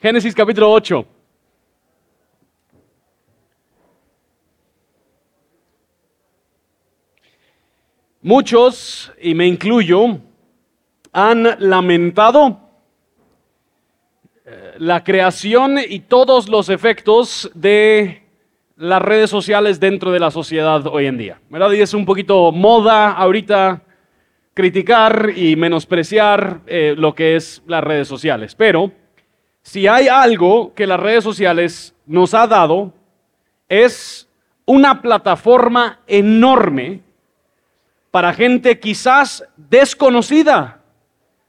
Génesis capítulo 8. Muchos, y me incluyo, han lamentado eh, la creación y todos los efectos de las redes sociales dentro de la sociedad hoy en día. ¿verdad? Y es un poquito moda ahorita criticar y menospreciar eh, lo que es las redes sociales. Pero si hay algo que las redes sociales nos ha dado, es una plataforma enorme para gente quizás desconocida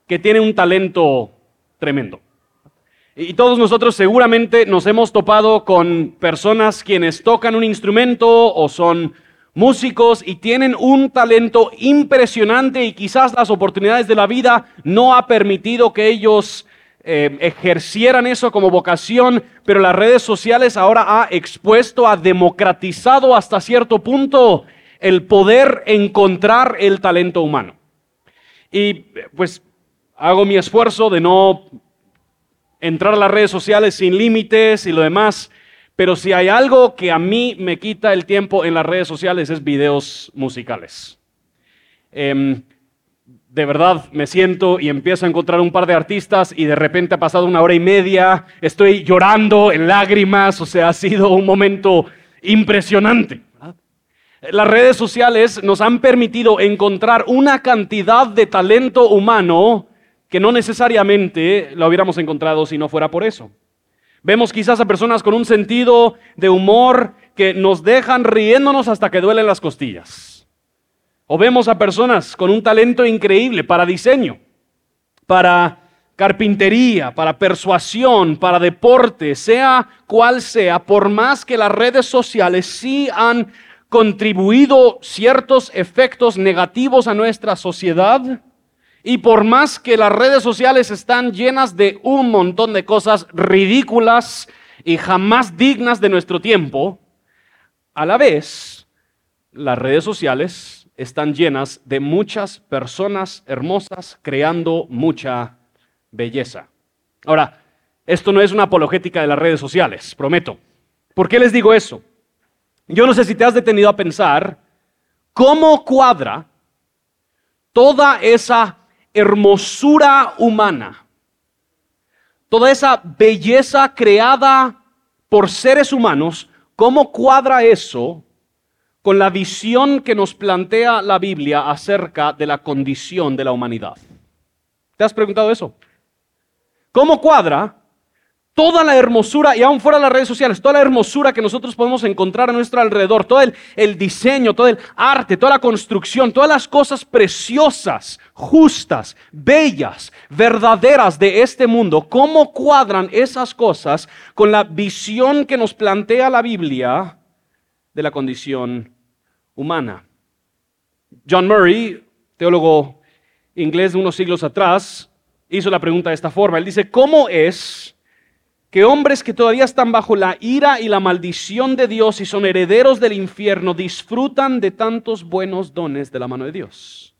que tiene un talento tremendo. Y todos nosotros seguramente nos hemos topado con personas quienes tocan un instrumento o son músicos y tienen un talento impresionante y quizás las oportunidades de la vida no ha permitido que ellos eh, ejercieran eso como vocación, pero las redes sociales ahora ha expuesto, ha democratizado hasta cierto punto el poder encontrar el talento humano. Y pues hago mi esfuerzo de no entrar a las redes sociales sin límites y lo demás, pero si hay algo que a mí me quita el tiempo en las redes sociales es videos musicales. Em, de verdad me siento y empiezo a encontrar un par de artistas y de repente ha pasado una hora y media, estoy llorando en lágrimas, o sea, ha sido un momento impresionante. Las redes sociales nos han permitido encontrar una cantidad de talento humano que no necesariamente lo hubiéramos encontrado si no fuera por eso. Vemos quizás a personas con un sentido de humor que nos dejan riéndonos hasta que duelen las costillas. O vemos a personas con un talento increíble para diseño, para carpintería, para persuasión, para deporte, sea cual sea, por más que las redes sociales sí han contribuido ciertos efectos negativos a nuestra sociedad, y por más que las redes sociales están llenas de un montón de cosas ridículas y jamás dignas de nuestro tiempo, a la vez las redes sociales están llenas de muchas personas hermosas creando mucha belleza. Ahora, esto no es una apologética de las redes sociales, prometo. ¿Por qué les digo eso? Yo no sé si te has detenido a pensar cómo cuadra toda esa hermosura humana, toda esa belleza creada por seres humanos, ¿cómo cuadra eso con la visión que nos plantea la Biblia acerca de la condición de la humanidad? ¿Te has preguntado eso? ¿Cómo cuadra toda la hermosura, y aún fuera de las redes sociales, toda la hermosura que nosotros podemos encontrar a nuestro alrededor, todo el, el, diseño, todo el arte, toda la construcción, todas las cosas preciosas, justas, bellas, verdaderas de este mundo, ¿cómo cuadran esas cosas con la visión que nos plantea la Biblia de la condición humana? John Murray, teólogo inglés de unos siglos atrás, hizo la pregunta de esta forma. Él dice, ¿cómo es que hombres que todavía están bajo la ira y la maldición de Dios y son herederos del infierno disfrutan de tantos buenos dones de la mano de Dios.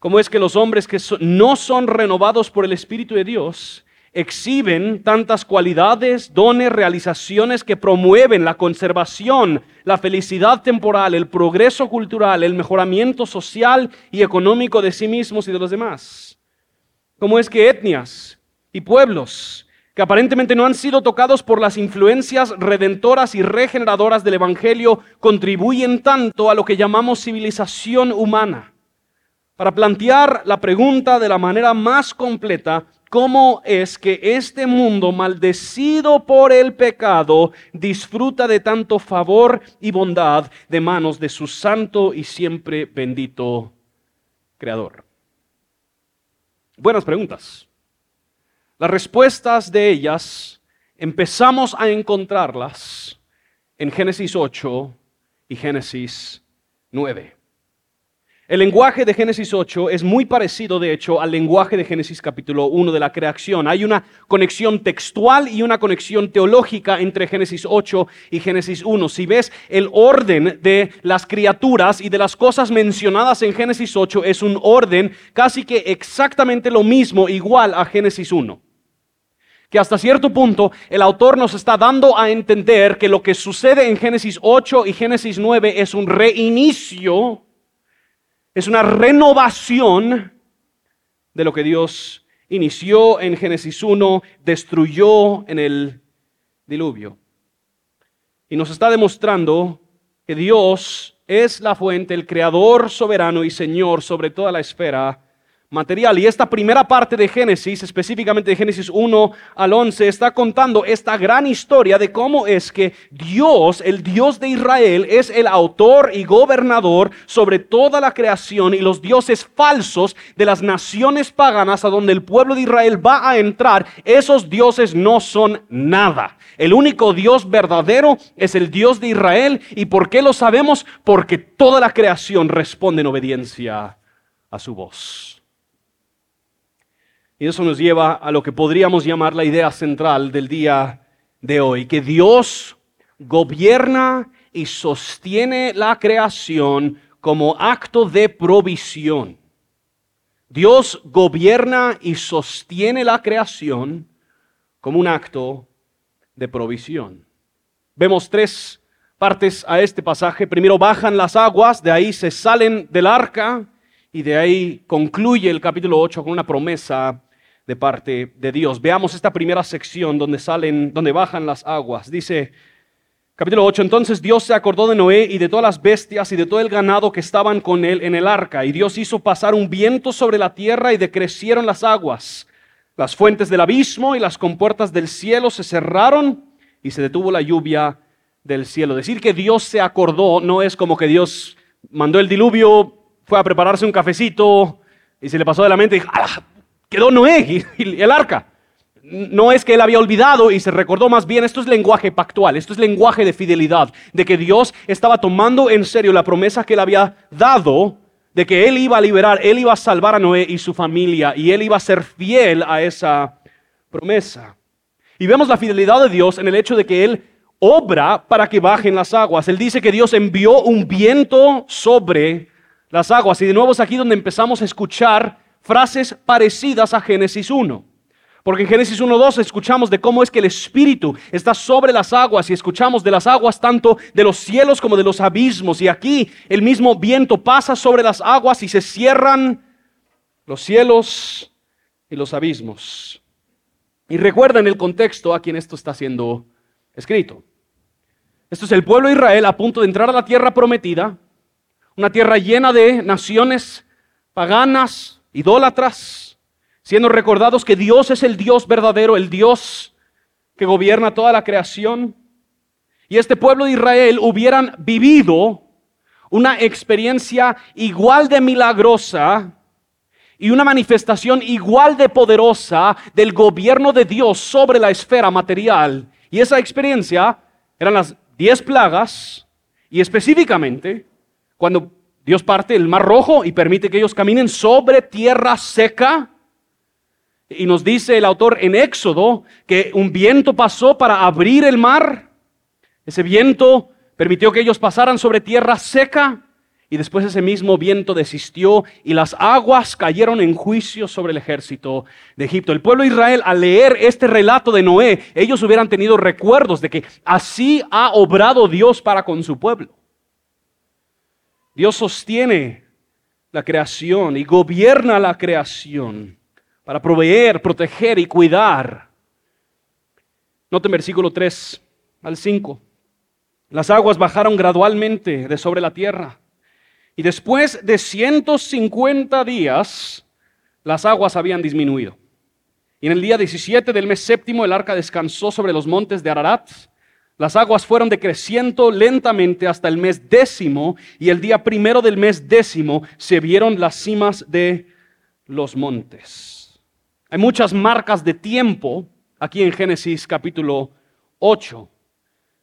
¿Cómo es que los hombres que no son renovados por el Espíritu de Dios exhiben tantas cualidades, dones, realizaciones que promueven la conservación, la felicidad temporal, el progreso cultural, el mejoramiento social y económico de sí mismos y de los demás? ¿Cómo es que etnias y pueblos que aparentemente no han sido tocados por las influencias redentoras y regeneradoras del Evangelio, contribuyen tanto a lo que llamamos civilización humana. Para plantear la pregunta de la manera más completa, ¿cómo es que este mundo maldecido por el pecado disfruta de tanto favor y bondad de manos de su santo y siempre bendito Creador? Buenas preguntas. Las respuestas de ellas empezamos a encontrarlas en Génesis 8 y Génesis 9. El lenguaje de Génesis 8 es muy parecido, de hecho, al lenguaje de Génesis capítulo 1 de la creación. Hay una conexión textual y una conexión teológica entre Génesis 8 y Génesis 1. Si ves el orden de las criaturas y de las cosas mencionadas en Génesis 8, es un orden casi que exactamente lo mismo, igual a Génesis 1. que hasta cierto punto el autor nos está dando a entender que lo que sucede en Génesis 8 y Génesis 9 es un reinicio, es una renovación de lo que Dios inició en Génesis 1, destruyó en el diluvio. Y nos está demostrando que Dios es la fuente, el creador soberano y Señor sobre toda la esfera material. Y esta primera parte de Génesis, específicamente de Génesis 1 al 11, está contando esta gran historia de cómo es que Dios, el Dios de Israel, es el autor y gobernador sobre toda la creación y los dioses falsos de las naciones paganas a donde el pueblo de Israel va a entrar. Esos dioses no son nada. El único Dios verdadero es el Dios de Israel. ¿Y por qué lo sabemos? Porque toda la creación responde en obediencia a su voz. Y eso nos lleva a lo que podríamos llamar la idea central del día de hoy, que Dios gobierna y sostiene la creación como acto de provisión. Dios gobierna y sostiene la creación como un acto de provisión. Vemos tres partes a este pasaje. Primero bajan las aguas, de ahí se salen del arca y de ahí concluye el capítulo 8 con una promesa de parte de Dios. Veamos esta primera sección donde salen, donde bajan las aguas. Dice capítulo 8, entonces Dios se acordó de Noé y de todas las bestias y de todo el ganado que estaban con él en el arca, y Dios hizo pasar un viento sobre la tierra y decrecieron las aguas. Las fuentes del abismo y las compuertas del cielo se cerraron y se detuvo la lluvia del cielo. Decir que Dios se acordó no es como que Dios mandó el diluvio, fue a prepararse un cafecito y se le pasó de la mente y dijo, quedó Noé y el arca. No es que él había olvidado y se recordó más bien, esto es lenguaje pactual, esto es lenguaje de fidelidad, de que Dios estaba tomando en serio la promesa que él había dado de que él iba a liberar, él iba a salvar a Noé y su familia y él iba a ser fiel a esa promesa. Y vemos la fidelidad de Dios en el hecho de que él obra para que bajen las aguas. Él dice que Dios envió un viento sobre las aguas y de nuevo es aquí donde empezamos a escuchar frases parecidas a Génesis 1. Porque en Génesis 1.2 escuchamos de cómo es que el Espíritu está sobre las aguas y escuchamos de las aguas tanto de los cielos como de los abismos. Y aquí el mismo viento pasa sobre las aguas y se cierran los cielos y los abismos. Y recuerden el contexto a quien esto está siendo escrito. Esto es el pueblo de Israel a punto de entrar a la tierra prometida, una tierra llena de naciones paganas, idólatras, siendo recordados que Dios es el Dios verdadero, el Dios que gobierna toda la creación. Y este pueblo de Israel hubieran vivido una experiencia igual de milagrosa y una manifestación igual de poderosa del gobierno de Dios sobre la esfera material. Y esa experiencia eran las diez plagas y específicamente cuando Dios parte el mar rojo y permite que ellos caminen sobre tierra seca. Y nos dice el autor en Éxodo que un viento pasó para abrir el mar. Ese viento permitió que ellos pasaran sobre tierra seca. Y después ese mismo viento desistió y las aguas cayeron en juicio sobre el ejército de Egipto. El pueblo de Israel, al leer este relato de Noé, ellos hubieran tenido recuerdos de que así ha obrado Dios para con su pueblo. Dios sostiene la creación y gobierna la creación para proveer, proteger y cuidar. Noten versículo 3 al 5. Las aguas bajaron gradualmente de sobre la tierra. Y después de 150 días, las aguas habían disminuido. Y en el día 17 del mes séptimo, el arca descansó sobre los montes de Ararat las aguas fueron decreciendo lentamente hasta el mes décimo y el día primero del mes décimo se vieron las cimas de los montes. Hay muchas marcas de tiempo aquí en Génesis capítulo 8.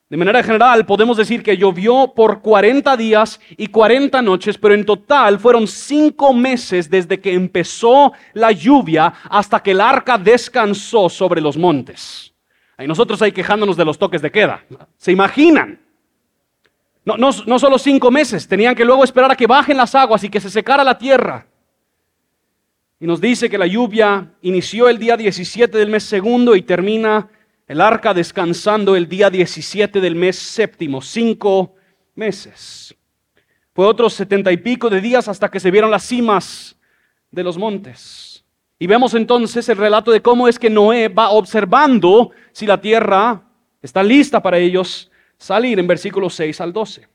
De manera general podemos decir que llovió por 40 días y 40 noches, pero en total fueron cinco meses desde que empezó la lluvia hasta que el arca descansó sobre los montes. Y nosotros ahí quejándonos de los toques de queda. ¿Se imaginan? No, no, no solo cinco meses, tenían que luego esperar a que bajen las aguas y que se secara la tierra. Y nos dice que la lluvia inició el día 17 del mes segundo y termina el arca descansando el día 17 del mes séptimo, cinco meses. Fue otros setenta y pico de días hasta que se vieron las cimas de los montes. Y vemos entonces el relato de cómo es que Noé va observando si la tierra está lista para ellos salir en versículos 6 al 12.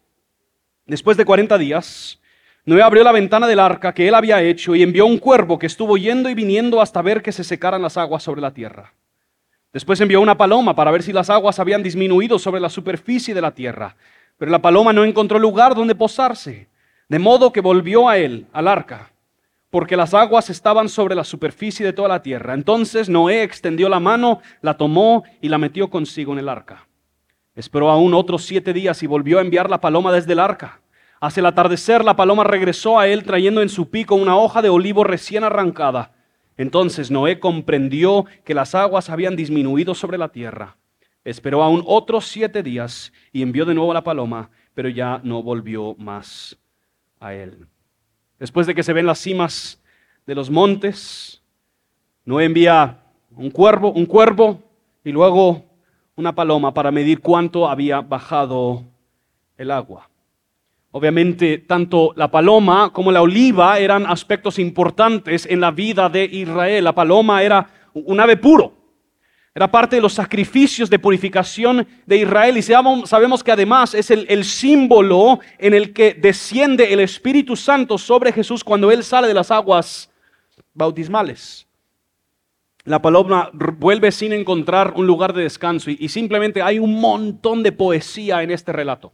Después de 40 días, Noé abrió la ventana del arca que él había hecho y envió un cuervo que estuvo yendo y viniendo hasta ver que se secaran las aguas sobre la tierra. Después envió una paloma para ver si las aguas habían disminuido sobre la superficie de la tierra. Pero la paloma no encontró lugar donde posarse, de modo que volvió a él, al arca, porque las aguas estaban sobre la superficie de toda la tierra. Entonces Noé extendió la mano, la tomó y la metió consigo en el arca. Esperó aún otros siete días y volvió a enviar la paloma desde el arca. Hacia el atardecer la paloma regresó a él trayendo en su pico una hoja de olivo recién arrancada. Entonces Noé comprendió que las aguas habían disminuido sobre la tierra. Esperó aún otros siete días y envió de nuevo la paloma, pero ya no volvió más a él. Después de que se ven las cimas de los montes, Noé envía un cuervo, un cuervo y luego una paloma para medir cuánto había bajado el agua. Obviamente, tanto la paloma como la oliva eran aspectos importantes en la vida de Israel. La paloma era un ave puro, era parte de los sacrificios de purificación de Israel y sabemos que además es el, símbolo en el que desciende el Espíritu Santo sobre Jesús cuando Él sale de las aguas bautismales. La paloma vuelve sin encontrar un lugar de descanso y simplemente hay un montón de poesía en este relato.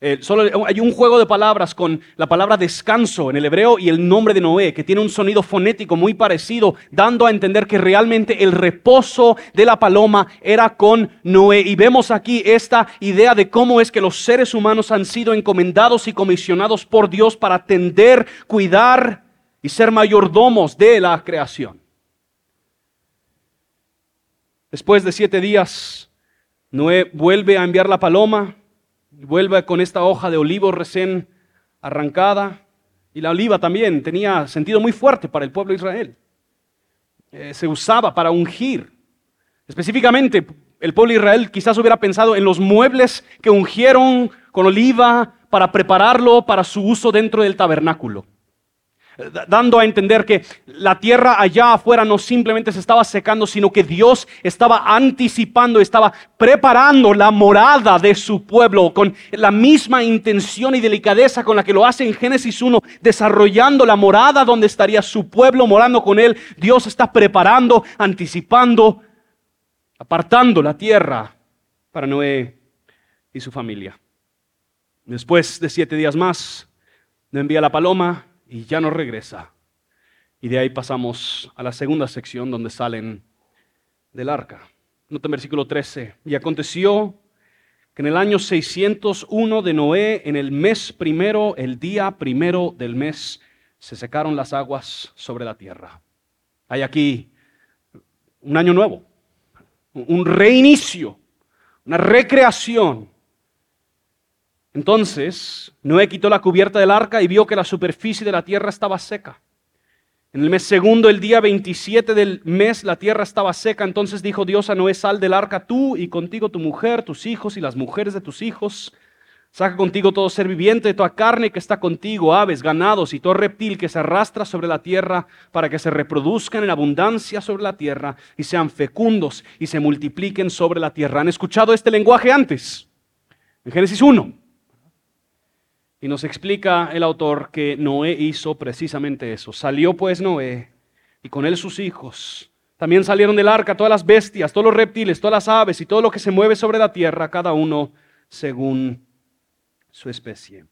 Eh, solo hay un juego de palabras con la palabra descanso en el hebreo y el nombre de Noé, que tiene un sonido fonético muy parecido, dando a entender que realmente el reposo de la paloma era con Noé. Y vemos aquí esta idea de cómo es que los seres humanos han sido encomendados y comisionados por Dios para atender, cuidar y ser mayordomos de la creación. Después de siete días, Noé vuelve a enviar la paloma vuelve con esta hoja de olivo recién arrancada. Y la oliva también tenía sentido muy fuerte para el pueblo de Israel. Eh, se usaba para ungir. Específicamente, el pueblo de Israel quizás hubiera pensado en los muebles que ungieron con oliva para prepararlo para su uso dentro del tabernáculo dando a entender que la tierra allá afuera no simplemente se estaba secando, sino que Dios estaba anticipando, estaba preparando la morada de su pueblo con la misma intención y delicadeza con la que lo hace en Génesis 1, desarrollando la morada donde estaría su pueblo morando con él. Dios está preparando, anticipando, apartando la tierra para Noé y su familia. Después de siete días más, le envía la paloma y ya no regresa. Y de ahí pasamos a la segunda sección donde salen del arca. Nota en versículo 13. Y aconteció que en el año 601 de Noé, en el mes primero, el día primero del mes, se secaron las aguas sobre la tierra. Hay aquí un año nuevo, un reinicio, una recreación entonces Noé quitó la cubierta del arca y vio que la superficie de la tierra estaba seca. En el mes segundo, el día 27 del mes, la tierra estaba seca. Entonces dijo Dios a Noé, sal del arca tú y contigo tu mujer, tus hijos y las mujeres de tus hijos. Saca contigo todo ser viviente toda carne que está contigo, aves, ganados y todo reptil que se arrastra sobre la tierra, para que se reproduzcan en abundancia sobre la tierra y sean fecundos y se multipliquen sobre la tierra. ¿Han escuchado este lenguaje antes? En Génesis 1. Y nos explica el autor que Noé hizo precisamente eso. Salió pues Noé y con él sus hijos. También salieron del arca todas las bestias, todos los reptiles, todas las aves y todo lo que se mueve sobre la tierra, cada uno según su especie.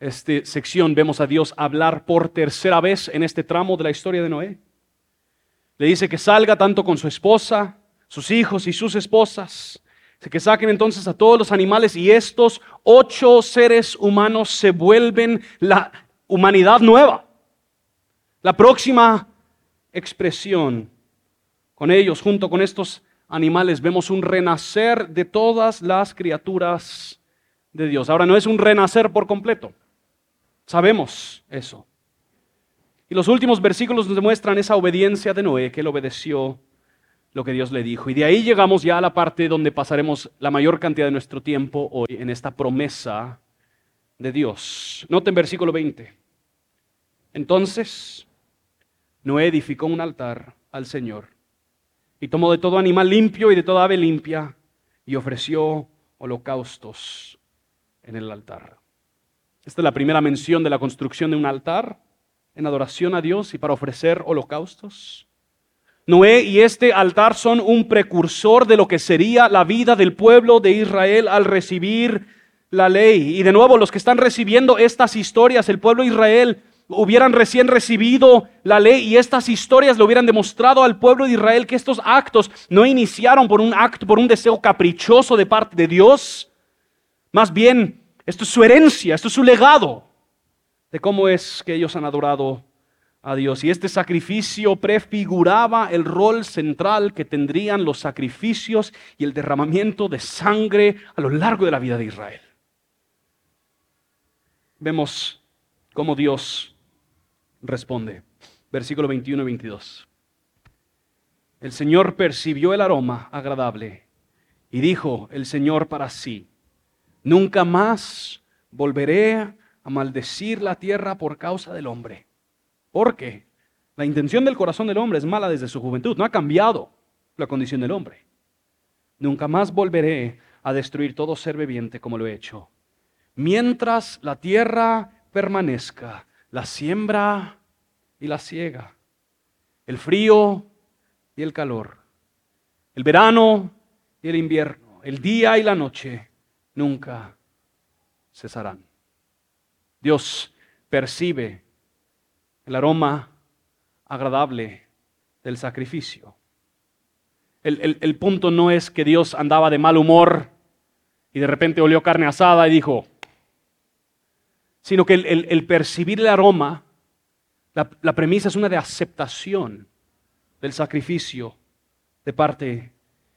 Esta sección vemos a Dios hablar por tercera vez en este tramo de la historia de Noé. Le dice que salga tanto con su esposa, sus hijos y sus esposas, que saquen entonces a todos los animales y estos ocho seres humanos se vuelven la humanidad nueva. La próxima expresión con ellos, junto con estos animales, vemos un renacer de todas las criaturas de Dios. Ahora no es un renacer por completo. Sabemos eso. Y los últimos versículos nos demuestran esa obediencia de Noé, que él obedeció lo que Dios le dijo. Y de ahí llegamos ya a la parte donde pasaremos la mayor cantidad de nuestro tiempo hoy en esta promesa de Dios. Noten versículo 20. Entonces, Noé edificó un altar al Señor y tomó de todo animal limpio y de toda ave limpia y ofreció holocaustos en el altar. Esta es la primera mención de la construcción de un altar en adoración a Dios y para ofrecer holocaustos. Noé y este altar son un precursor de lo que sería la vida del pueblo de Israel al recibir la ley. Y de nuevo, los que están recibiendo estas historias, el pueblo de Israel, hubieran recién recibido la ley y estas historias le hubieran demostrado al pueblo de Israel que estos actos no iniciaron por un acto, por un deseo caprichoso de parte de Dios. Más bien, esto es su herencia, esto es su legado de cómo es que ellos han adorado a Dios. Y este sacrificio prefiguraba el rol central que tendrían los sacrificios y el derramamiento de sangre a lo largo de la vida de Israel. Vemos cómo Dios responde. Versículo 21 y 22. El Señor percibió el aroma agradable y dijo el Señor para sí, nunca más volveré a maldecir la tierra por causa del hombre. Porque la intención del corazón del hombre es mala desde su juventud, no ha cambiado la condición del hombre. Nunca más volveré a destruir todo ser viviente como lo he hecho. Mientras la tierra permanezca, la siembra y la ciega, el frío y el calor, el verano y el invierno, el día y la noche, nunca cesarán. Dios percibe el aroma agradable del sacrificio. El, punto no es que Dios andaba de mal humor y de repente olió carne asada y dijo, sino que el, percibir el aroma, la, la, premisa es una de aceptación del sacrificio de parte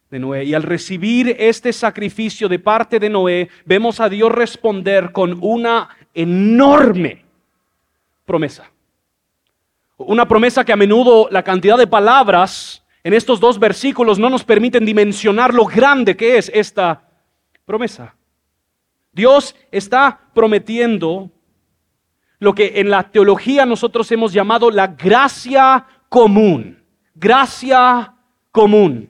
de Noé. Y al recibir este sacrificio de parte de Noé, vemos a Dios responder con una enorme promesa. Una promesa que a menudo la cantidad de palabras en estos dos versículos no nos permiten dimensionar lo grande que es esta promesa. Dios está prometiendo lo que en la teología nosotros hemos llamado la gracia común. Gracia común.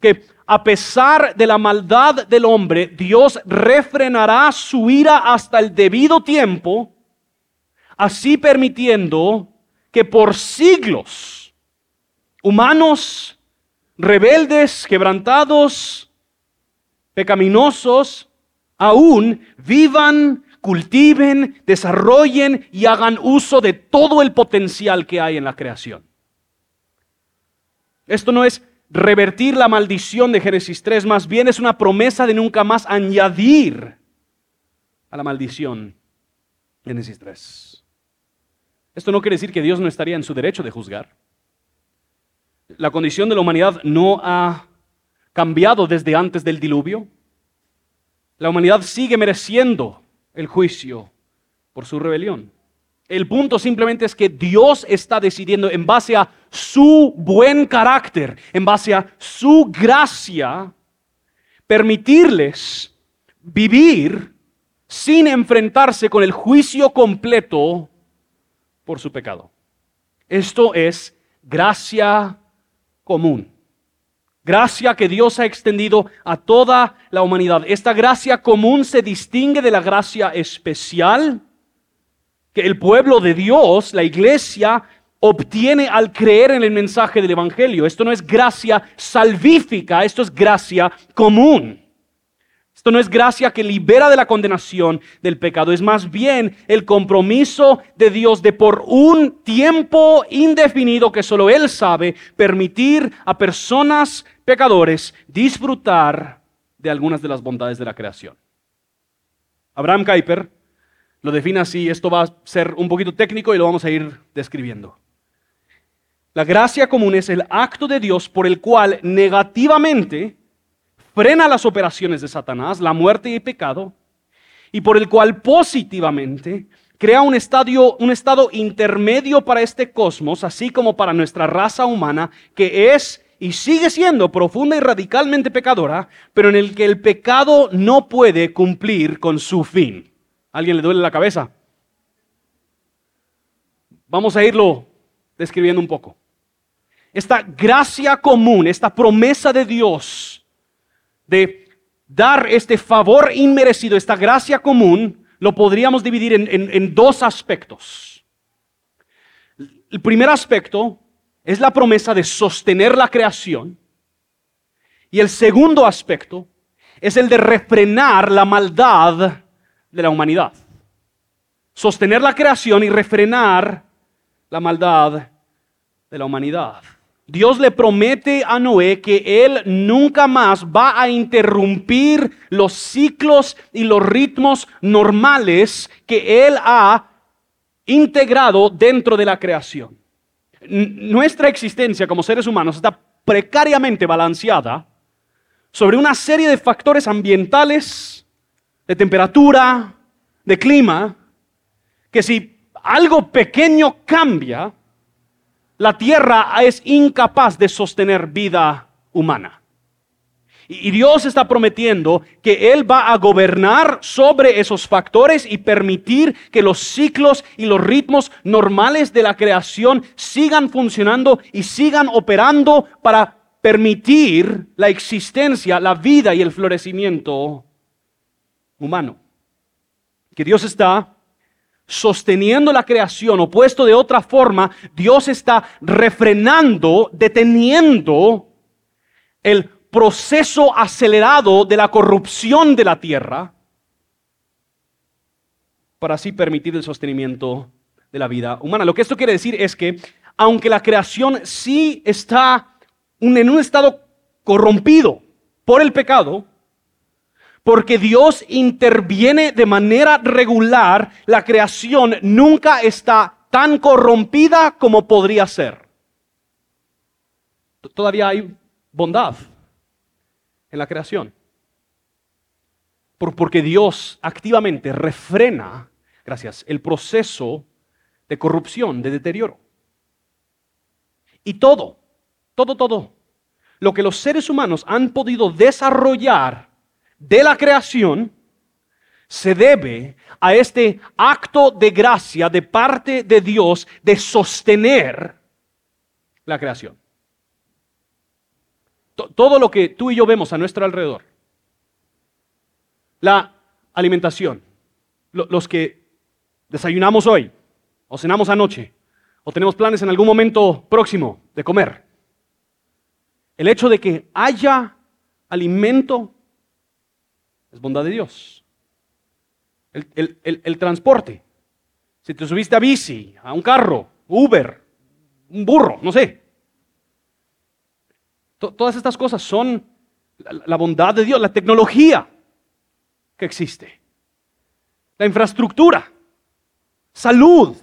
Que a pesar de la maldad del hombre, Dios refrenará su ira hasta el debido tiempo, así permitiendo que por siglos humanos rebeldes, quebrantados, pecaminosos, aún vivan, cultiven, desarrollen y hagan uso de todo el potencial que hay en la creación. Esto no es revertir la maldición de Génesis 3, más bien es una promesa de nunca más añadir a la maldición Génesis 3. Esto no quiere decir que Dios no estaría en su derecho de juzgar. La condición de la humanidad no ha cambiado desde antes del diluvio. La humanidad sigue mereciendo el juicio por su rebelión. El punto simplemente es que Dios está decidiendo en base a su buen carácter, en base a su gracia, permitirles vivir sin enfrentarse con el juicio completo por su pecado. Esto es gracia común. Gracia que Dios ha extendido a toda la humanidad. Esta gracia común se distingue de la gracia especial que el pueblo de Dios, la iglesia, obtiene al creer en el mensaje del Evangelio. Esto no es gracia salvífica, esto es gracia común. Esto no es gracia que libera de la condenación del pecado, es más bien el compromiso de Dios de por un tiempo indefinido que solo Él sabe, permitir a personas pecadores disfrutar de algunas de las bondades de la creación. Abraham Kuyper lo define así, esto va a ser un poquito técnico y lo vamos a ir describiendo. La gracia común es el acto de Dios por el cual negativamente frena las operaciones de Satanás, la muerte y el pecado, y por el cual positivamente crea un, estadio, un estado intermedio para este cosmos, así como para nuestra raza humana, que es y sigue siendo profunda y radicalmente pecadora, pero en el que el pecado no puede cumplir con su fin. ¿Alguien le duele la cabeza? Vamos a irlo describiendo un poco. Esta gracia común, esta promesa de Dios de dar este favor inmerecido, esta gracia común, lo podríamos dividir en, dos aspectos. El primer aspecto es la promesa de sostener la creación. Y el segundo aspecto es el de refrenar la maldad de la humanidad. Sostener la creación y refrenar la maldad de la humanidad. Dios le promete a Noé que él nunca más va a interrumpir los ciclos y los ritmos normales que él ha integrado dentro de la creación. Nuestra existencia como seres humanos está precariamente balanceada sobre una serie de factores ambientales, de temperatura, de clima, que si algo pequeño cambia, la Tierra es incapaz de sostener vida humana. Y Dios está prometiendo que Él va a gobernar sobre esos factores y permitir que los ciclos y los ritmos normales de la creación sigan funcionando y sigan operando para permitir la existencia, la vida y el florecimiento humano. Que Dios está sosteniendo la creación, o puesto de otra forma, Dios está refrenando, deteniendo el proceso acelerado de la corrupción de la tierra para así permitir el sostenimiento de la vida humana. Lo que esto quiere decir es que aunque la creación sí está en un estado corrompido por el pecado, porque Dios interviene de manera regular, la creación nunca está tan corrompida como podría ser. Todavía hay bondad en la creación. porque Dios activamente refrena, gracias, el proceso de corrupción, de deterioro. Y todo, todo, todo, lo que los seres humanos han podido desarrollar de la creación, se debe a este acto de gracia de parte de Dios de sostener la creación. Todo lo que tú y yo vemos a nuestro alrededor, la alimentación, los que desayunamos hoy, o cenamos anoche, o tenemos planes en algún momento próximo de comer, el hecho de que haya alimento es bondad de Dios. El, el, transporte, si te subiste a bici, a un carro, Uber, un burro, no sé, todas estas cosas son la bondad de Dios, la tecnología que existe, la infraestructura, salud,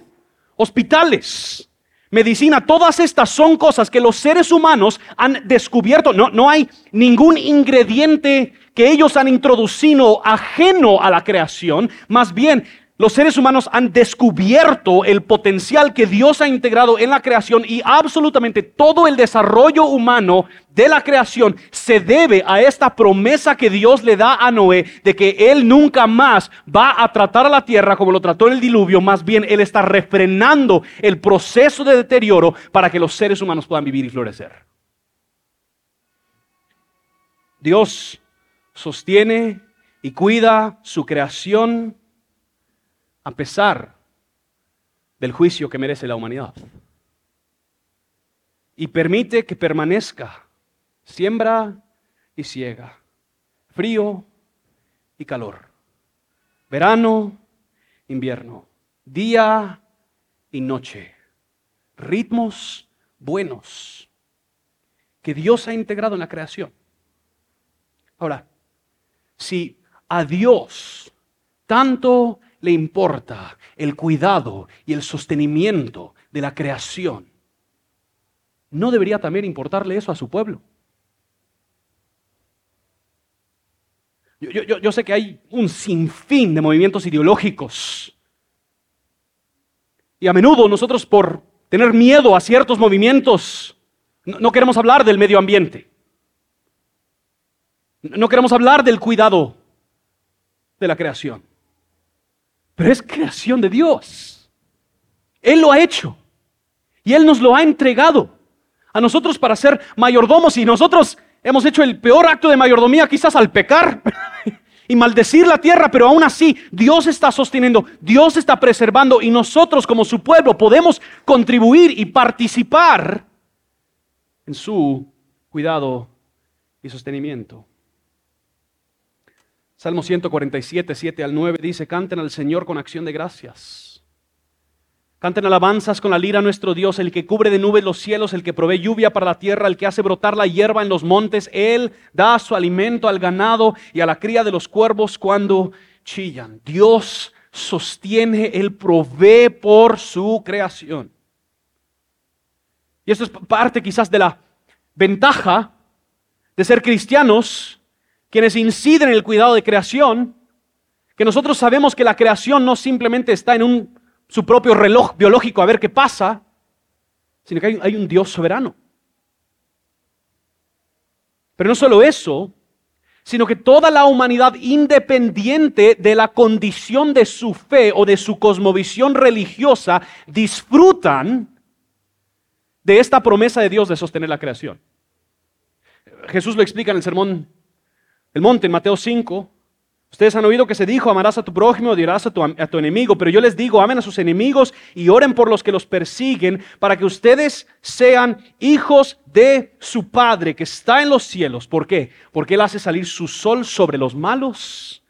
hospitales, medicina, todas estas son cosas que los seres humanos han descubierto. No, no hay ningún ingrediente que ellos han introducido ajeno a la creación, más bien los seres humanos han descubierto el potencial que Dios ha integrado en la creación y absolutamente todo el desarrollo humano de la creación se debe a esta promesa que Dios le da a Noé de que Él nunca más va a tratar a la tierra como lo trató en el diluvio, más bien Él está refrenando el proceso de deterioro para que los seres humanos puedan vivir y florecer. Dios sostiene y cuida su creación a pesar del juicio que merece la humanidad. Y permite que permanezca, siembra y ciega, frío y calor, verano, invierno, día y noche, ritmos buenos que Dios ha integrado en la creación. Ahora, si a Dios tanto le importa el cuidado y el sostenimiento de la creación, ¿no debería también importarle eso a su pueblo? Yo, sé que hay un sinfín de movimientos ideológicos Y a menudo nosotros por tener miedo a ciertos movimientos, no, queremos hablar del medio ambiente. No queremos hablar del cuidado de la creación. Pero es creación de Dios. Él lo ha hecho. Y Él nos lo ha entregado a nosotros para ser mayordomos. Y nosotros hemos hecho el peor acto de mayordomía quizás al pecar. y maldecir la tierra, pero aún así Dios está sosteniendo, Dios está preservando y nosotros como su pueblo podemos contribuir y participar en su cuidado y sostenimiento. Salmo 147, 7 al 9 dice, canten al Señor con acción de gracias Canten alabanzas con la lira a nuestro Dios, el que cubre de nubes los cielos, el que provee lluvia para la tierra, el que hace brotar la hierba en los montes. Él da su alimento al ganado y a la cría de los cuervos cuando chillan. Dios sostiene, Él provee por su creación. Y esto es parte quizás de la ventaja de ser cristianos, quienes inciden en el cuidado de creación, que nosotros sabemos que la creación no simplemente está en su propio reloj biológico a ver qué pasa, sino que hay, un Dios soberano. Pero no solo eso, sino que toda la humanidad, independiente de la condición de su fe o de su cosmovisión religiosa, disfrutan de esta promesa de Dios de sostener la creación. Jesús lo explica en el sermón del monte en Mateo 5, Ustedes han oído que se dijo, amarás a tu prójimo, odiarás a tu, a tu, enemigo, pero yo les digo, amen a sus enemigos y oren por los que los persiguen, para que ustedes sean hijos de su Padre que está en los cielos. ¿Por qué? Porque Él hace salir su sol sobre los malos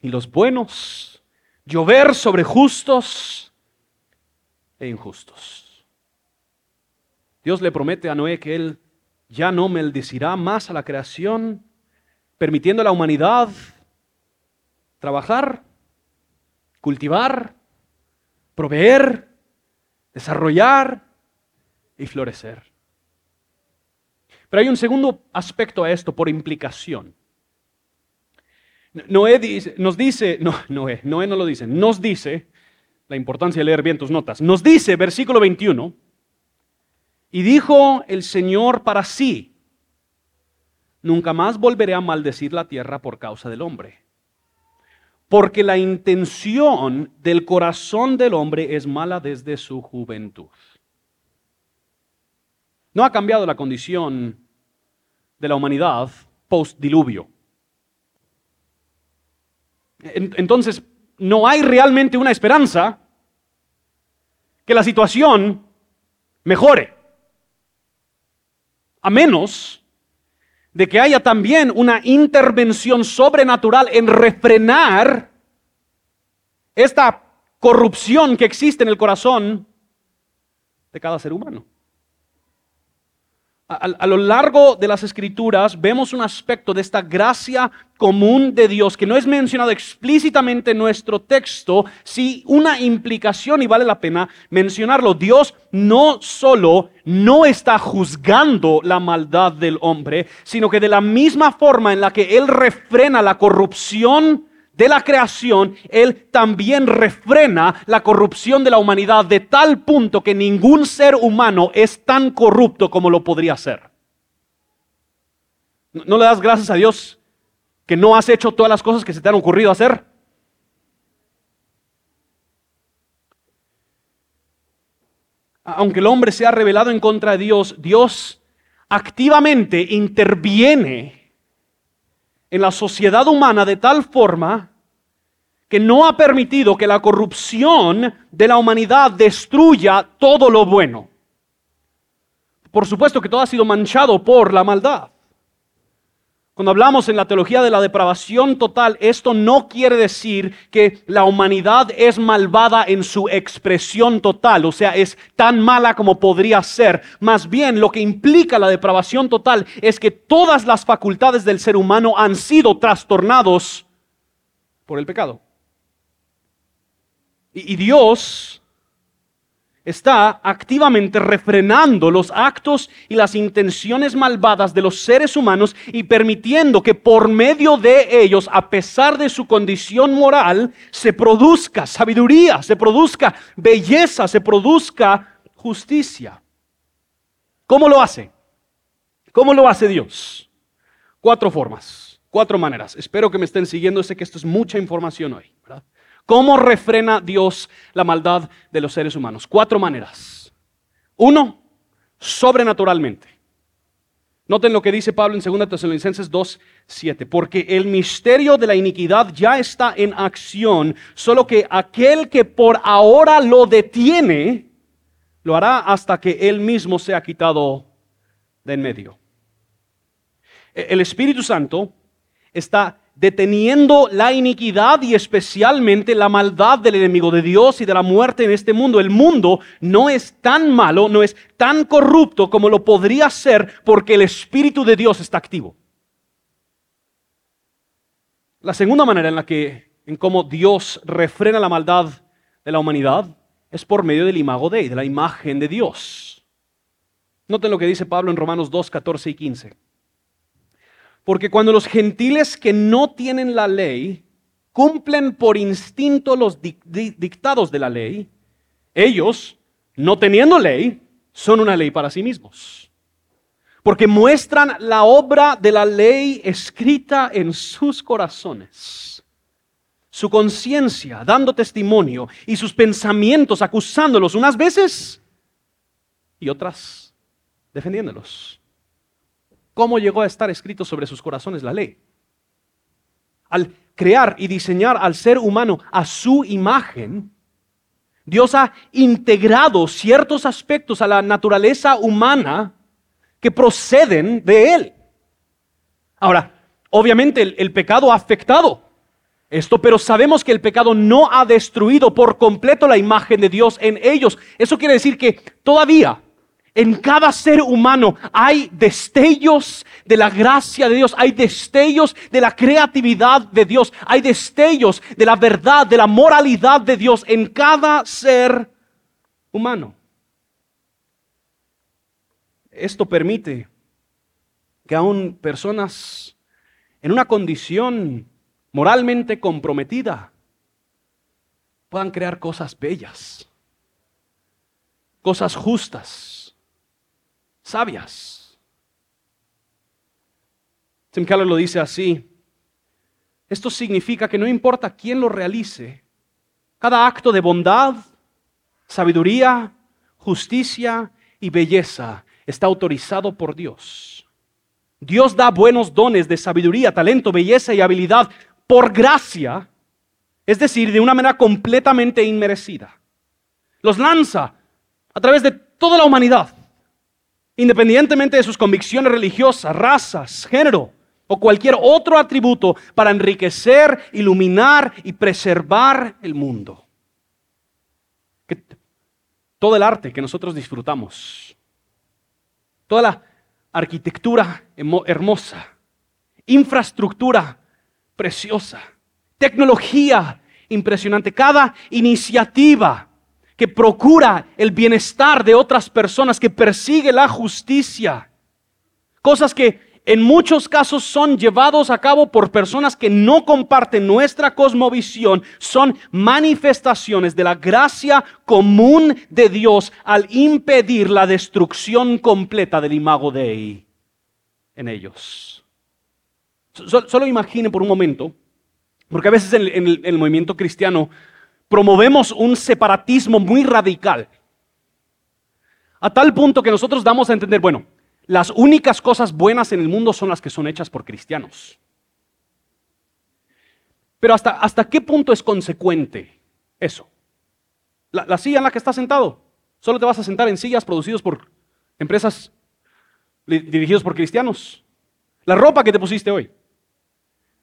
y los buenos, llover sobre justos e injustos. Dios le promete a Noé que Él ya no maldecirá más a la creación, permitiendo a la humanidad trabajar, cultivar, proveer, desarrollar y florecer. Pero hay un segundo aspecto a esto por implicación. Noé nos dice, no, Noé, Noé no lo dice, nos dice, la importancia de leer bien tus notas, nos dice, versículo 21, y dijo el Señor para sí, nunca más volveré a maldecir la tierra por causa del hombre porque la intención del corazón del hombre es mala desde su juventud. No ha cambiado la condición de la humanidad post-diluvio. Entonces, no hay realmente una esperanza que la situación mejore, a menos de que haya también una intervención sobrenatural en refrenar esta corrupción que existe en el corazón de cada ser humano. A, lo largo de las escrituras vemos un aspecto de esta gracia común de Dios que no es mencionado explícitamente en nuestro texto, sí una implicación y vale la pena mencionarlo. Dios no solo no está juzgando la maldad del hombre, sino que de la misma forma en la que Él refrena la corrupción de la creación, Él también refrena la corrupción de la humanidad de tal punto que ningún ser humano es tan corrupto como lo podría ser. ¿No le das gracias a Dios que no has hecho todas las cosas que se te han ocurrido hacer? Aunque el hombre se ha rebelado en contra de Dios, Dios activamente interviene en la sociedad humana de tal forma que no ha permitido que la corrupción de la humanidad destruya todo lo bueno. Por supuesto que todo ha sido manchado por la maldad. Cuando hablamos en la teología de la depravación total, esto no quiere decir que la humanidad es malvada en su expresión total, o sea, es tan mala como podría ser. Más bien, lo que implica la depravación total es que todas las facultades del ser humano han sido trastornados por el pecado. Y, Dios está activamente refrenando los actos y las intenciones malvadas de los seres humanos y permitiendo que por medio de ellos, a pesar de su condición moral, se produzca sabiduría, se produzca belleza, se produzca justicia. ¿Cómo lo hace? ¿Cómo lo hace Dios? Cuatro formas, cuatro maneras. Espero que me estén siguiendo, sé que esto es mucha información hoy. ¿Cómo refrena Dios la maldad de los seres humanos? Cuatro maneras. Uno, sobrenaturalmente. Noten lo que dice Pablo en 2 Tesalonicenses 2, 7. Porque el misterio de la iniquidad ya está en acción, solo que aquel que por ahora lo detiene, lo hará hasta que él mismo sea quitado de en medio. E-, el Espíritu Santo está deteniendo la iniquidad y especialmente la maldad del enemigo de Dios y de la muerte en este mundo. El mundo no es tan malo, no es tan corrupto como lo podría ser porque el Espíritu de Dios está activo. La segunda manera en la que, en cómo Dios refrena la maldad de la humanidad, es por medio del imago Dei, de la imagen de Dios. Noten lo que dice Pablo en Romanos 2, 14 y 15. Porque cuando los gentiles que no tienen la ley cumplen por instinto los dictados de la ley, ellos, no teniendo ley, son una ley para sí mismos. Porque muestran la obra de la ley escrita en sus corazones. Su conciencia dando testimonio y sus pensamientos acusándolos unas veces y otras defendiéndolos. ¿Cómo llegó a estar escrito sobre sus corazones la ley? Al crear y diseñar al ser humano a su imagen, Dios ha integrado ciertos aspectos a la naturaleza humana que proceden de Él. Ahora, obviamente el, el, pecado ha afectado esto, pero sabemos que el pecado no ha destruido por completo la imagen de Dios en ellos. Eso quiere decir que todavía en cada ser humano hay destellos de la gracia de Dios, hay destellos de la creatividad de Dios, hay destellos de la verdad, de la moralidad de Dios en cada ser humano. Esto permite que aún personas en una condición moralmente comprometida puedan crear cosas bellas, cosas justas, sabias. Tim lo dice así. Esto significa que no importa quién lo realice, cada acto de bondad, sabiduría, justicia y belleza está autorizado por Dios. Dios da buenos dones de sabiduría, talento, belleza y habilidad por gracia, es decir, de una manera completamente inmerecida. Los lanza a través de toda la humanidad independientemente de sus convicciones religiosas, razas, género o cualquier otro atributo, para enriquecer, iluminar y preservar el mundo. todo el arte que nosotros disfrutamos, toda la arquitectura hermosa, infraestructura preciosa, tecnología impresionante, cada iniciativa que procura el bienestar de otras personas, que persigue la justicia. Cosas que en muchos casos son llevados a cabo por personas que no comparten nuestra cosmovisión, son manifestaciones de la gracia común de Dios al impedir la destrucción completa del imago Dei en ellos. Solo imaginen por un momento, porque a veces en el movimiento cristiano promovemos un separatismo muy radical. A tal punto que nosotros damos a entender, bueno, las únicas cosas buenas en el mundo son las que son hechas por cristianos. Pero hasta, hasta qué punto es consecuente eso? La, la silla en la que estás sentado, solo te vas a sentar en sillas producidas por empresas dirigidas por cristianos. La ropa que te pusiste hoy,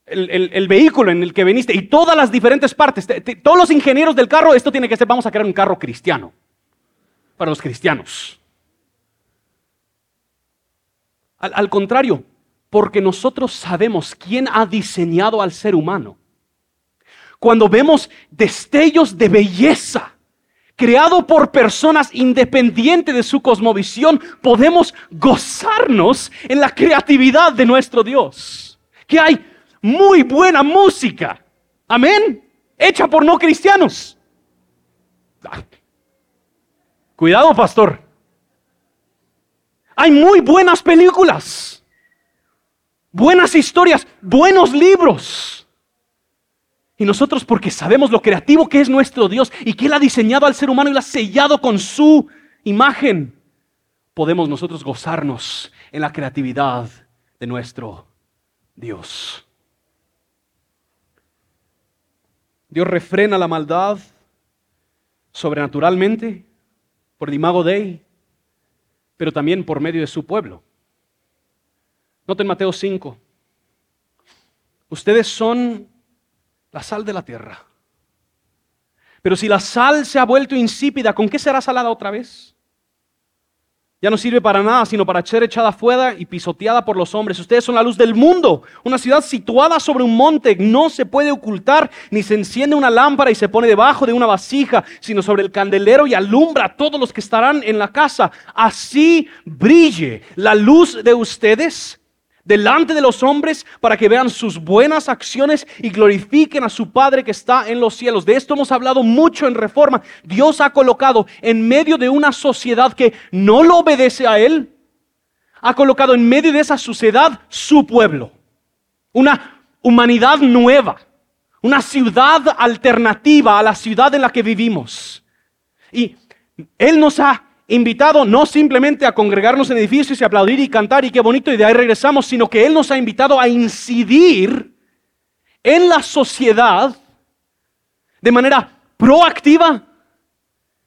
el, vehículo en el que viniste y todas las diferentes partes, todos los ingenieros del carro, esto tiene que ser, vamos a crear un carro cristiano, para los cristianos. Al, al contrario, porque nosotros sabemos quién ha diseñado al ser humano. Cuando vemos destellos de belleza, creado por personas independientes de su cosmovisión, podemos gozarnos en la creatividad de nuestro Dios. Que hay muy buena música. Amén. Hecha por no cristianos. Cuidado, pastor. Hay muy buenas películas, buenas historias, buenos libros. Y nosotros porque sabemos lo creativo que es nuestro Dios y que Él ha diseñado al ser humano y lo ha sellado con su imagen, podemos nosotros gozarnos en la creatividad de nuestro Dios. Dios refrena la maldad sobrenaturalmente por el imago Dei, pero también por medio de su pueblo. Noten Mateo 5. Ustedes son la sal de la tierra. Pero si la sal se ha vuelto insípida, ¿con qué será salada otra vez? Ya no sirve para nada, sino para ser echada fuera y pisoteada por los hombres. Ustedes son la luz del mundo. Una ciudad situada sobre un monte no se puede ocultar, ni se enciende una lámpara y se pone debajo de una vasija, sino sobre el candelero y alumbra a todos los que estarán en la casa. Así brille la luz de ustedes delante de los hombres para que vean sus buenas acciones y glorifiquen a su Padre que está en los cielos. De esto hemos hablado mucho en Reforma. Dios ha colocado en medio de una sociedad que no lo obedece a Él, ha colocado en medio de esa sociedad su pueblo, una humanidad nueva, una ciudad alternativa a la ciudad en la que vivimos. Y Él nos ha invitado no simplemente a congregarnos en edificios y aplaudir y cantar y qué bonito y de ahí regresamos, sino que Él nos ha invitado a incidir en la sociedad de manera proactiva,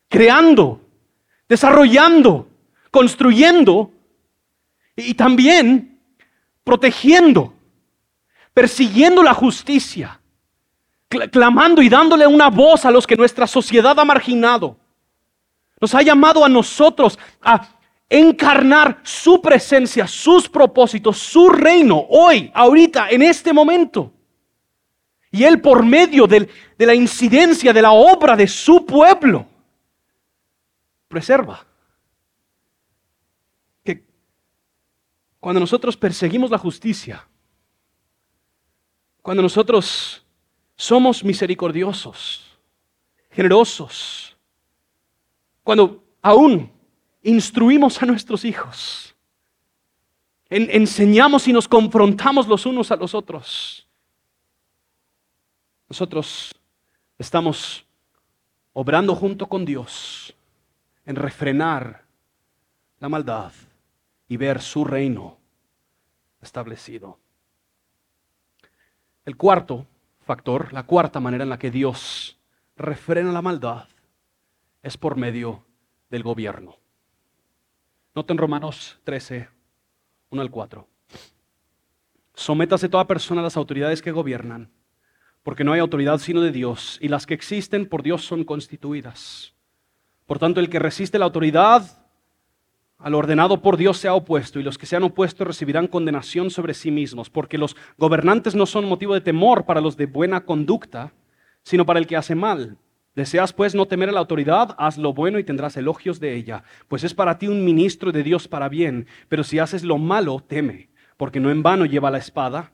creando, desarrollando, construyendo y también protegiendo, persiguiendo la justicia, clamando y dándole una voz a los que nuestra sociedad ha marginado nos ha llamado a nosotros a encarnar su presencia, sus propósitos, su reino, hoy, ahorita, en este momento. Y Él por medio de la incidencia de la obra de su pueblo, preserva. Que cuando nosotros perseguimos la justicia, cuando nosotros somos misericordiosos, generosos, cuando aún instruimos a nuestros hijos, enseñamos y nos confrontamos los unos a los otros, nosotros estamos obrando junto con Dios en refrenar la maldad y ver su reino establecido. El cuarto factor, la cuarta manera en la que Dios refrena la maldad, es por medio del gobierno. Noten Romanos 13, 1 al 4. Sométase toda persona a las autoridades que gobiernan, porque no hay autoridad sino de Dios, y las que existen por Dios son constituidas. Por tanto, el que resiste la autoridad al ordenado por Dios se ha opuesto, y los que se han opuesto recibirán condenación sobre sí mismos, porque los gobernantes no son motivo de temor para los de buena conducta, sino para el que hace mal Deseas pues no temer a la autoridad, haz lo bueno y tendrás elogios de ella, pues es para ti un ministro de Dios para bien, pero si haces lo malo, teme, porque no en vano lleva la espada,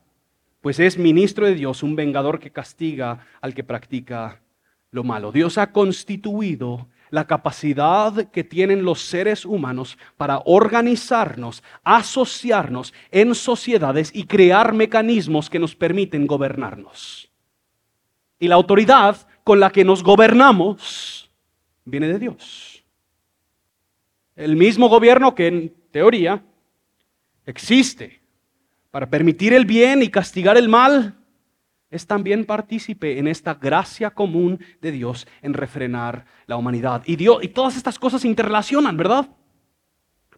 pues es ministro de Dios, un vengador que castiga al que practica lo malo. Dios ha constituido la capacidad que tienen los seres humanos para organizarnos, asociarnos en sociedades y crear mecanismos que nos permiten gobernarnos. Y la autoridad con la que nos gobernamos viene de Dios. El mismo gobierno que en teoría existe para permitir el bien y castigar el mal, es también partícipe en esta gracia común de Dios en refrenar la humanidad. Y, Dios, y todas estas cosas se interrelacionan, ¿verdad?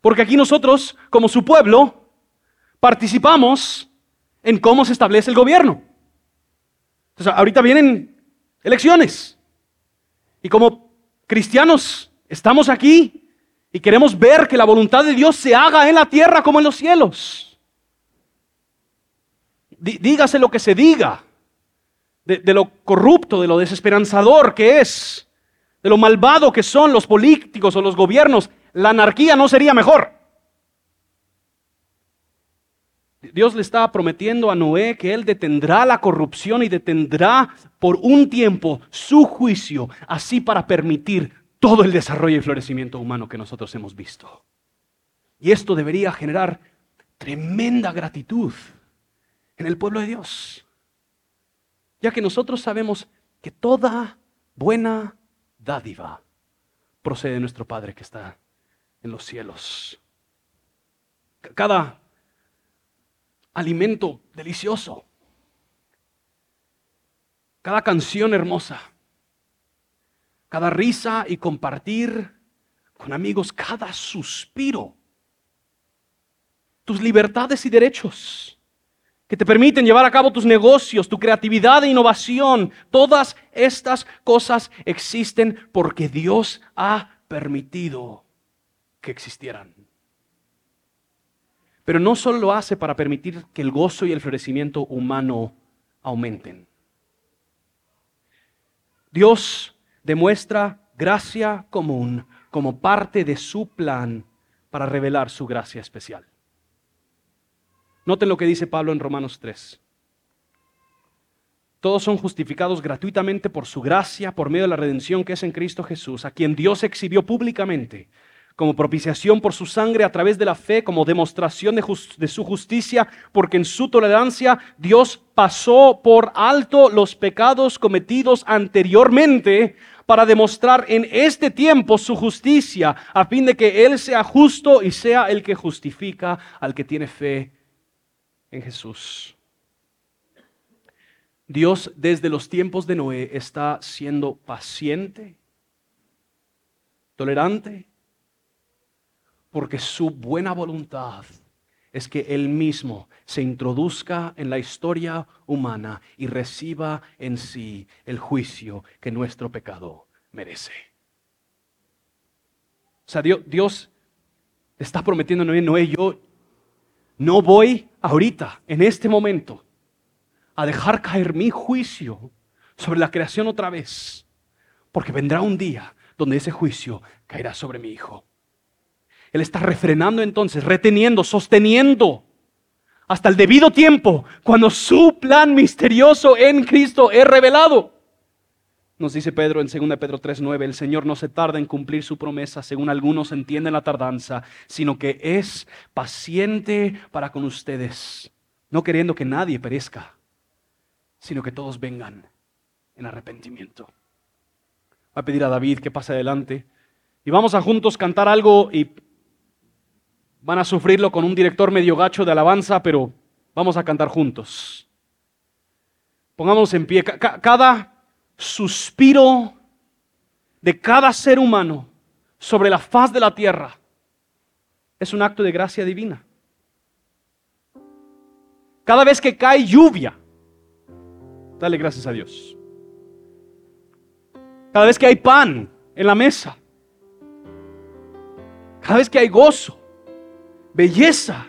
Porque aquí nosotros, como su pueblo, participamos en cómo se establece el gobierno. Entonces, ahorita vienen elecciones. Y como cristianos estamos aquí y queremos ver que la voluntad de Dios se haga en la tierra como en los cielos. Dígase lo que se diga de, lo corrupto, de lo desesperanzador que es, de lo malvado que son los políticos o los gobiernos, la anarquía no sería mejor. Dios le estaba prometiendo a Noé que él detendrá la corrupción y detendrá por un tiempo su juicio, así para permitir todo el desarrollo y florecimiento humano que nosotros hemos visto. Y esto debería generar tremenda gratitud en el pueblo de Dios, ya que nosotros sabemos que toda buena dádiva procede de nuestro Padre que está en los cielos. Cada alimento delicioso, cada canción hermosa, cada risa y compartir con amigos, cada suspiro, tus libertades y derechos que te permiten llevar a cabo tus negocios, tu creatividad e innovación. Todas estas cosas existen porque Dios ha permitido que existieran. Pero no solo lo hace para permitir que el gozo y el florecimiento humano aumenten. Dios demuestra gracia común como parte de su plan para revelar su gracia especial. Noten lo que dice Pablo en Romanos 3. Todos son justificados gratuitamente por su gracia, por medio de la redención que es en Cristo Jesús, a quien Dios exhibió públicamente como propiciación por su sangre a través de la fe, como demostración de, de, su justicia, porque en su tolerancia Dios pasó por alto los pecados cometidos anteriormente para demostrar en este tiempo su justicia, a fin de que Él sea justo y sea el que justifica al que tiene fe en Jesús. Dios desde los tiempos de Noé está siendo paciente, tolerante, porque su buena voluntad es que Él mismo se introduzca en la historia humana y reciba en sí el juicio que nuestro pecado merece. O sea, Dios, Dios está prometiendo a Noé, Noé, yo, no voy ahorita, en este momento, a dejar caer mi juicio sobre la creación otra vez, porque vendrá un día donde ese juicio caerá sobre mi hijo. Él está refrenando entonces, reteniendo, sosteniendo hasta el debido tiempo, cuando su plan misterioso en Cristo es revelado. Nos dice Pedro en 2 Pedro 3:9, el Señor no se tarda en cumplir su promesa, según algunos entienden la tardanza, sino que es paciente para con ustedes, no queriendo que nadie perezca, sino que todos vengan en arrepentimiento. Va a pedir a David que pase adelante y vamos a juntos cantar algo y van a sufrirlo con un director medio gacho de alabanza, pero vamos a cantar juntos. Pongamos en pie cada suspiro de cada ser humano sobre la faz de la tierra es un acto de gracia divina. Cada vez que cae lluvia, dale gracias a Dios. Cada vez que hay pan en la mesa, cada vez que hay gozo, belleza,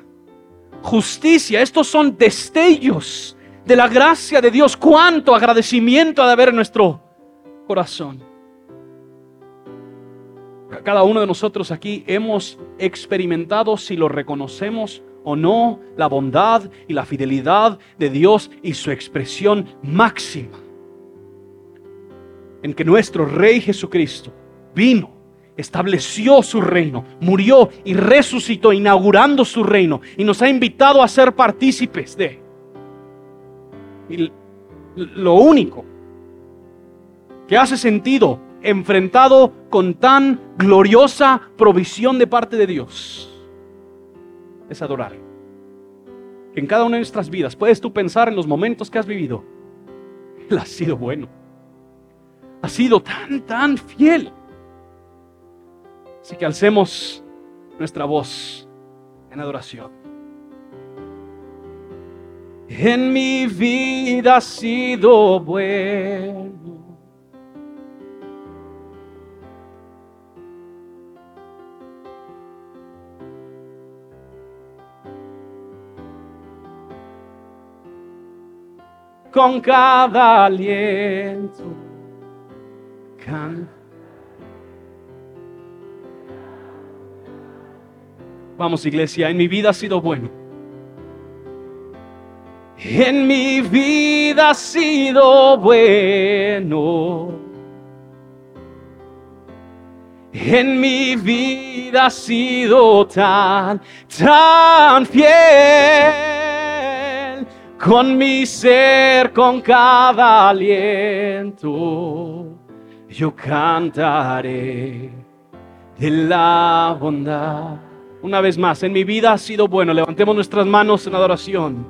justicia, estos son destellos de la gracia de Dios. Cuánto agradecimiento ha de haber en nuestro corazón. Cada uno de nosotros aquí hemos experimentado, si lo reconocemos o no, la bondad y la fidelidad de Dios y su expresión máxima. En que nuestro Rey Jesucristo vino, estableció su reino, murió y resucitó, inaugurando su reino y nos ha invitado a ser partícipes de y lo único que hace sentido enfrentado con tan gloriosa provisión de parte de Dios es adorar. En cada una de nuestras vidas puedes tú pensar en los momentos que has vivido. Él ha sido bueno. Ha sido tan, tan fiel. Así que alcemos nuestra voz en adoración en mi vida ha sido bueno. Con cada aliento, Vamos iglesia, en mi vida ha sido bueno. En mi vida ha sido bueno. En mi vida ha sido tan, tan fiel. Con mi ser, con cada aliento, yo cantaré de la bondad. Una vez más, en mi vida ha sido bueno. Levantemos nuestras manos en adoración.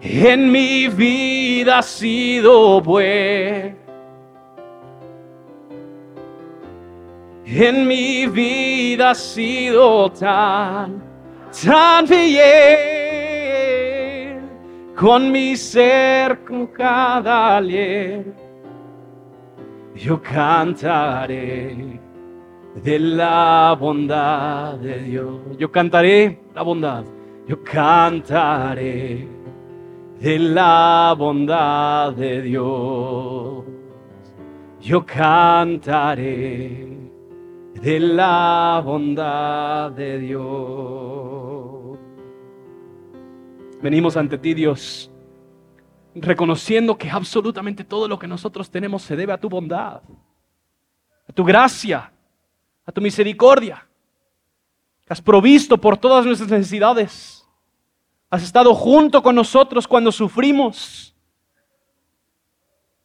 En mi vida ha sido bueno. En mi vida ha sido tan, tan fiel. Con mi ser, con cada aliento, yo cantaré de la bondad de Dios. Yo cantaré la bondad. Yo cantaré de la bondad de Dios. Yo cantaré de la bondad de Dios. Venimos ante ti, Dios, reconociendo que absolutamente todo lo que nosotros tenemos se debe a tu bondad, a tu gracia, a tu misericordia. has provisto por todas nuestras necesidades. Has estado junto con nosotros cuando sufrimos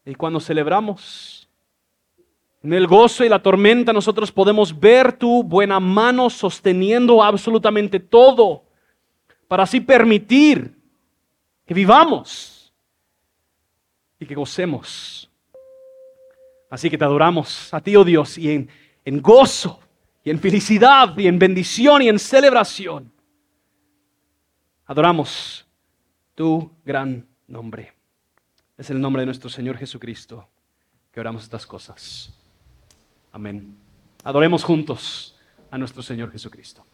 y cuando celebramos. En el gozo y la tormenta nosotros podemos ver tu buena mano sosteniendo absolutamente todo para así permitir que vivamos y que gocemos. Así que te adoramos a ti, oh Dios, y en en gozo y en felicidad y en bendición y en celebración. Adoramos tu gran nombre. Es el nombre de nuestro Señor Jesucristo que oramos estas cosas. Amén. Adoremos juntos a nuestro Señor Jesucristo.